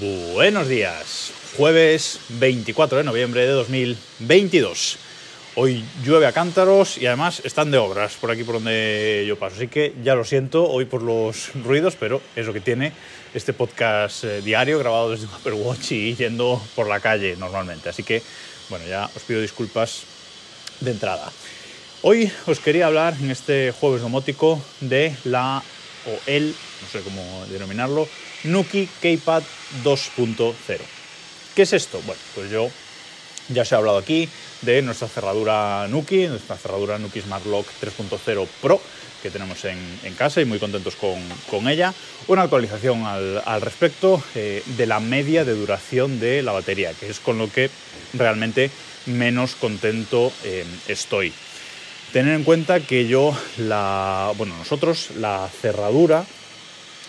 Buenos días, jueves 24 de noviembre de 2022. Hoy llueve a cántaros y además están de obras por aquí por donde yo paso. Así que ya lo siento hoy por los ruidos, pero es lo que tiene este podcast eh, diario grabado desde un Apple Watch y yendo por la calle normalmente. Así que, bueno, ya os pido disculpas de entrada. Hoy os quería hablar en este jueves domótico de la o el, no sé cómo denominarlo, Nuki Keypad 2.0. ¿Qué es esto? Bueno, pues yo ya os he hablado aquí de nuestra cerradura Nuki, nuestra cerradura Nuki Smart Lock 3.0 Pro que tenemos en, casa y muy contentos con, ella. Una actualización al, respecto eh, de la media de duración de la batería, que es con lo que realmente menos contento eh, estoy. Tener en cuenta que yo, bueno, nosotros, la cerradura,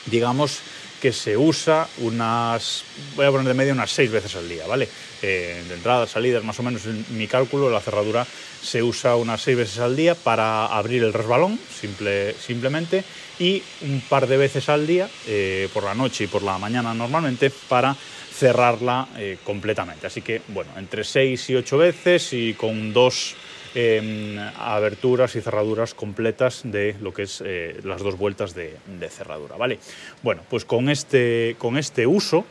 digamos, que se usa unas, voy a poner de media unas seis veces al día, ¿vale? Eh, de entradas, salidas, más o menos en mi cálculo, la cerradura se usa unas seis veces al día para abrir el resbalón, simple, simplemente, y un par de veces al día, eh, por la noche y por la mañana normalmente, para cerrarla eh, completamente. Así que, bueno, entre seis y ocho veces y con dos eh, aberturas y cerraduras completas de lo que es eh, las dos vueltas de, cerradura, ¿vale? Bueno, pues con este, con este uso,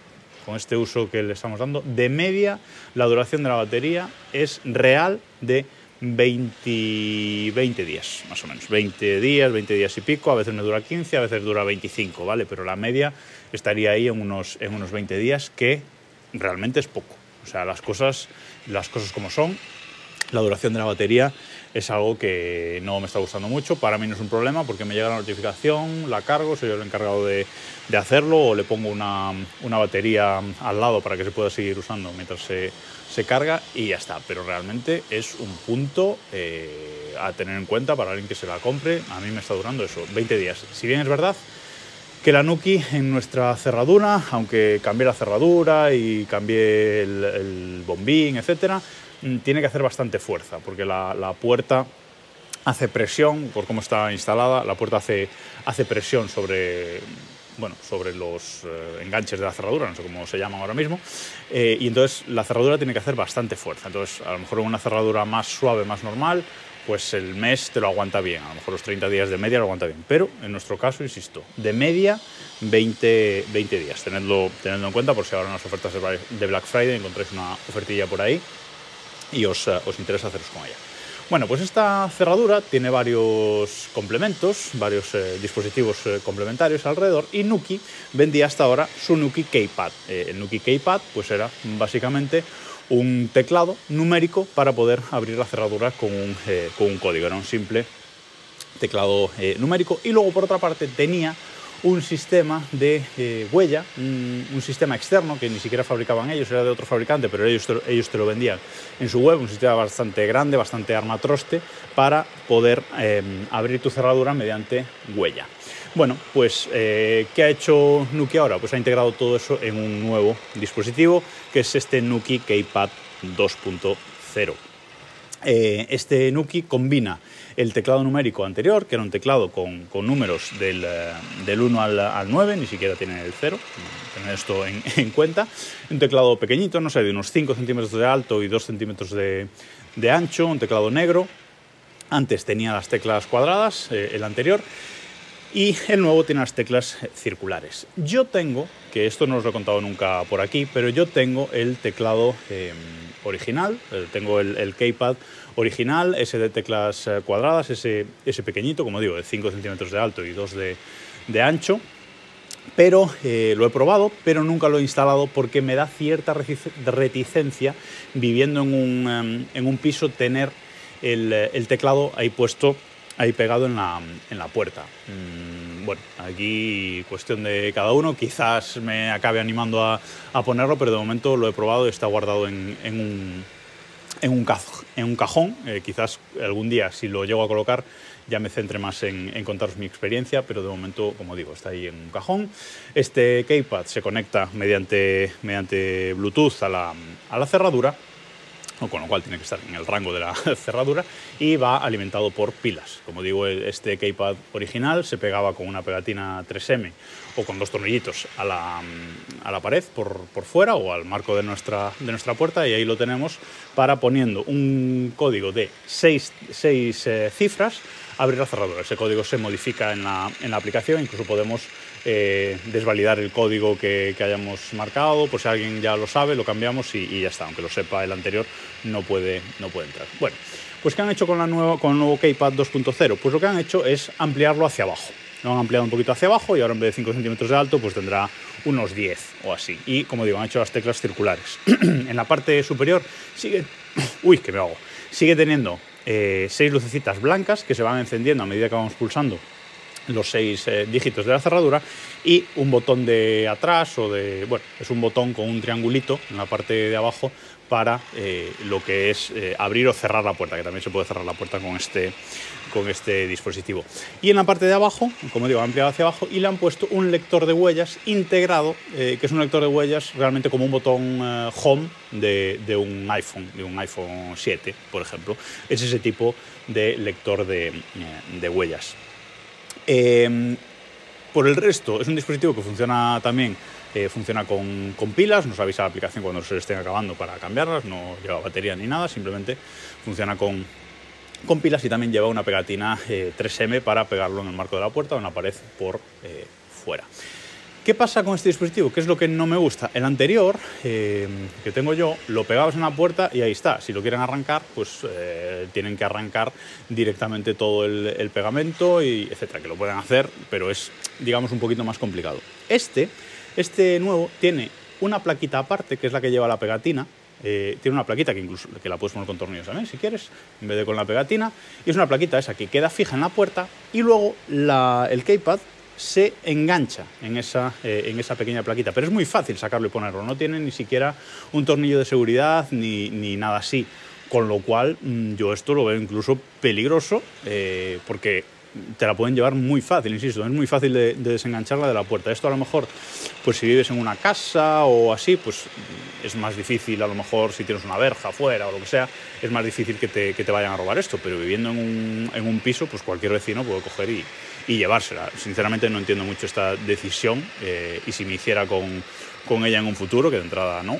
con este uso que le estamos dando, de media la duración de la batería es real de 20, 20 días, más o menos. 20 días, 20 días y pico, a veces me dura 15, a veces dura 25, ¿vale? Pero la media estaría ahí en unos, en unos 20 días, que realmente es poco. O sea, las cosas, las cosas como son, la duración de la batería es algo que no me está gustando mucho. Para mí no es un problema porque me llega la notificación, la cargo, soy yo el encargado de, hacerlo o le pongo una, batería al lado para que se pueda seguir usando mientras se, carga y ya está. Pero realmente es un punto eh, a tener en cuenta para alguien que se la compre. A mí me está durando eso, 20 días. Si bien es verdad que la Nuki en nuestra cerradura, aunque cambié la cerradura y cambié el bombín, etcétera, tiene que hacer bastante fuerza, porque la, la, puerta hace presión, por cómo está instalada, la puerta hace, hace presión sobre, bueno, sobre los eh, enganches de la cerradura, no sé cómo se llaman ahora mismo, eh, y entonces la cerradura tiene que hacer bastante fuerza. Entonces, a lo mejor una cerradura más suave, más normal, pues el mes te lo aguanta bien, a lo mejor los 30 días de media lo aguanta bien, pero en nuestro caso, insisto, de media 20, 20 días, tenedlo, tenedlo en cuenta por si ahora en las ofertas de Black Friday encontráis una ofertilla por ahí y os, uh, os, interesa haceros con ella. Bueno, pues esta cerradura tiene varios complementos, varios eh, dispositivos eh, complementarios alrededor y Nuki vendía hasta ahora su Nuki Keypad. Eh, el Nuki Keypad pues era básicamente un teclado numérico para poder abrir la cerradura con un, eh, con un código, era un simple teclado eh, numérico y luego por otra parte tenía un sistema de eh, huella, un, sistema externo que ni siquiera fabricaban ellos, era de otro fabricante, pero ellos te, ellos te lo vendían en su web, un sistema bastante grande, bastante armatroste, para poder eh, abrir tu cerradura mediante huella. Bueno, pues, eh, ¿qué ha hecho Nuki ahora? Pues ha integrado todo eso en un nuevo dispositivo, que es este Nuki Keypad 2.0. Eh, este Nuki combina el teclado numérico anterior, que era un teclado con, números del, del 1 al, al, 9, ni siquiera tiene el 0, tener esto en, en, cuenta. Un teclado pequeñito, no sé, de unos 5 centímetros de alto y 2 centímetros de, de ancho, un teclado negro. Antes tenía las teclas cuadradas, eh, el anterior, y el nuevo tiene las teclas circulares. Yo tengo, que esto no os lo he contado nunca por aquí, pero yo tengo el teclado eh, original, tengo el, el Keypad original, ese de teclas eh, cuadradas, ese, ese pequeñito, como digo, de 5 centímetros de alto y 2 de, de ancho, pero eh, lo he probado, pero nunca lo he instalado porque me da cierta reticencia viviendo en un, um, en un piso tener el, el, teclado ahí puesto, ahí pegado en la, en la puerta. Mm, bueno, aquí cuestión de cada uno, quizás me acabe animando a, a ponerlo, pero de momento lo he probado y está guardado en, en un, en un, cajón. Eh, quizás algún día, si lo llego a colocar, ya me centre más en, en, contaros mi experiencia, pero de momento, como digo, está ahí en un cajón. Este Keypad se conecta mediante, mediante Bluetooth a la, a la cerradura con lo cual tiene que estar en el rango de la cerradura y va alimentado por pilas. Como digo, este keypad original se pegaba con una pegatina 3M o con dos tornillitos a la, a la pared por, por, fuera o al marco de nuestra, de nuestra puerta y ahí lo tenemos para poniendo un código de seis, seis eh, cifras abrir la cerradura. Ese código se modifica en la, en la aplicación, incluso podemos eh, desvalidar el código que, hayamos marcado, por si alguien ya lo sabe, lo cambiamos y, ya está, aunque lo sepa el anterior, no puede, no puede entrar. Bueno, pues ¿qué han hecho con, la nueva, con el nuevo Keypad 2.0? Pues lo que han hecho es ampliarlo hacia abajo. Lo han ampliado un poquito hacia abajo y ahora en vez de 5 centímetros de alto, pues tendrá unos 10 o así. Y como digo, han hecho las teclas circulares. en la parte superior sigue... Uy, que me hago. Sigue teniendo eh, seis lucecitas blancas que se van encendiendo a medida que vamos pulsando los seis eh, dígitos de la cerradura y un botón de atrás o de, bueno, es un botón con un triangulito en la parte de abajo para eh, lo que es abrir o cerrar la puerta, que también se puede cerrar la puerta con este, con este dispositivo. Y en la parte de abajo, como digo, ampliado hacia abajo y le han puesto un lector de huellas integrado, que es un lector de huellas realmente como un botón home de, un iPhone, de un iPhone 7, por ejemplo. Es ese tipo de lector de, eh, huellas. Em, por el resto, es un dispositivo que funciona también eh, funciona con, pilas, nos avisa la aplicación cuando se estén acabando para cambiarlas, no lleva batería ni nada, simplemente funciona con, con pilas y también lleva una pegatina 3M eh, para pegarlo en el marco de la puerta o en la pared por fuera. ¿Qué pasa con este dispositivo? ¿Qué es lo que no me gusta? El anterior, eh, que tengo yo, lo pegabas en la puerta y ahí está. Si lo quieren arrancar, pues eh, tienen que arrancar directamente todo el, pegamento, y etcétera, que lo pueden hacer, pero es, digamos, un poquito más complicado. Este, este nuevo, tiene una plaquita aparte, que es la que lleva la pegatina, eh, tiene una plaquita que incluso que la puedes poner con tornillos también si quieres, en vez de con la pegatina. Y es una plaquita esa que queda fija en la puerta y luego el keypad se engancha en esa, eh, en esa pequeña plaquita. Pero es muy fácil sacarlo y ponerlo, no tiene ni siquiera un tornillo de seguridad ni, ni nada así. Con lo cual mm, yo esto lo veo incluso peligroso eh, porque te la pueden llevar muy fácil, insisto, es muy fácil de, desengancharla de la puerta. Esto a lo mejor, pues si vives en una casa o así, pues es más difícil, a lo mejor si tienes una verja afuera o lo que sea, es más difícil que te, que te vayan a robar esto, pero viviendo en un, en un piso, pues cualquier vecino puede coger y, y llevársela. Sinceramente no entiendo mucho esta decisión eh, y si me hiciera con, con, ella en un futuro, que de entrada no,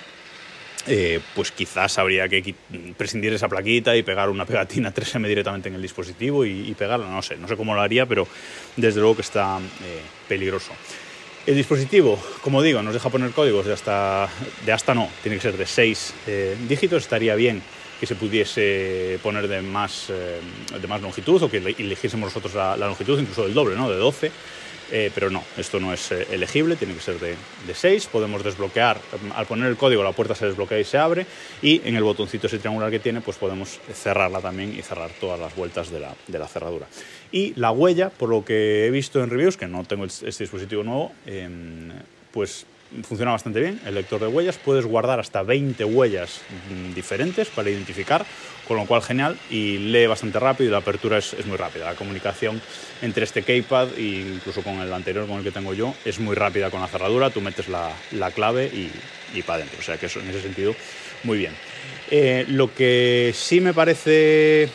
eh, pues quizás habría que prescindir esa plaquita y pegar una pegatina 3M directamente en el dispositivo y, pegarla, no sé, no sé cómo lo haría, pero desde luego que está eh, peligroso. El dispositivo, como digo, nos deja poner códigos de hasta, de hasta no, tiene que ser de 6 dígitos, estaría bien que se pudiese poner de más, eh, de más longitud o que eligiésemos nosotros la, longitud incluso del doble, ¿no? de 12. Eh, pero no, esto no es eh, elegible, tiene que ser de, de, 6. Podemos desbloquear, al poner el código la puerta se desbloquea y se abre y en el botoncito ese triangular que tiene pues podemos cerrarla también y cerrar todas las vueltas de la, de la cerradura. Y la huella, por lo que he visto en reviews, que no tengo este dispositivo nuevo, em, pues funciona bastante bien, el lector de huellas, puedes guardar hasta 20 huellas mm, diferentes para identificar, con lo cual genial y lee bastante rápido y la apertura es, muy rápida. La comunicación entre este keypad e incluso con el anterior, con el que tengo yo, es muy rápida con la cerradura, tú metes la, clave y, y para adentro, o sea que eso en ese sentido muy bien. Eh, lo que sí me parece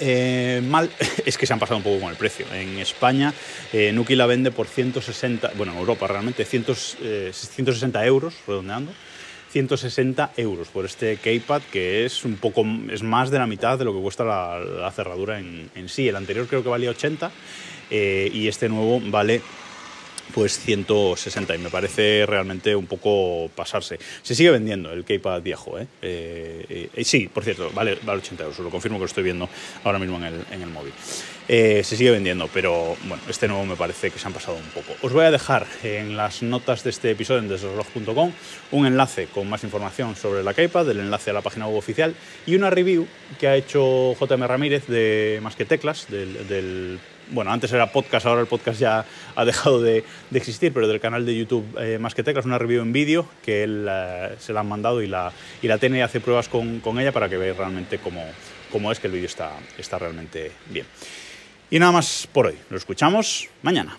eh, mal es que se han pasado un poco con el precio. En España, eh, Nuki la vende por 160, bueno, en Europa realmente, 160 eh, euros, redondeando. 160 euros por este keypad que es un poco es más de la mitad de lo que cuesta la, cerradura en, en, sí el anterior creo que valía 80 y este nuevo vale pues 160 y me parece realmente un poco pasarse. Se sigue vendiendo el Keypad viejo, ¿eh? eh, eh sí, por cierto, vale, vale 80 euros, lo confirmo que lo estoy viendo ahora mismo en el, en el móvil. Eh, se sigue vendiendo, pero bueno, este nuevo me parece que se han pasado un poco. Os voy a dejar en las notas de este episodio en desreloj.com un enlace con más información sobre la Keypad, el enlace a la página web oficial y una review que ha hecho JM Ramírez de Más que Teclas, del, del bueno, antes era podcast, ahora el podcast ya ha dejado de, existir, pero del canal de YouTube eh, Más que Teclas, una review en vídeo que él eh, se la han mandado y la, y la tiene y hace pruebas con, con ella para que veáis realmente cómo, cómo, es que el vídeo está, está realmente bien. Y nada más por hoy, lo escuchamos mañana.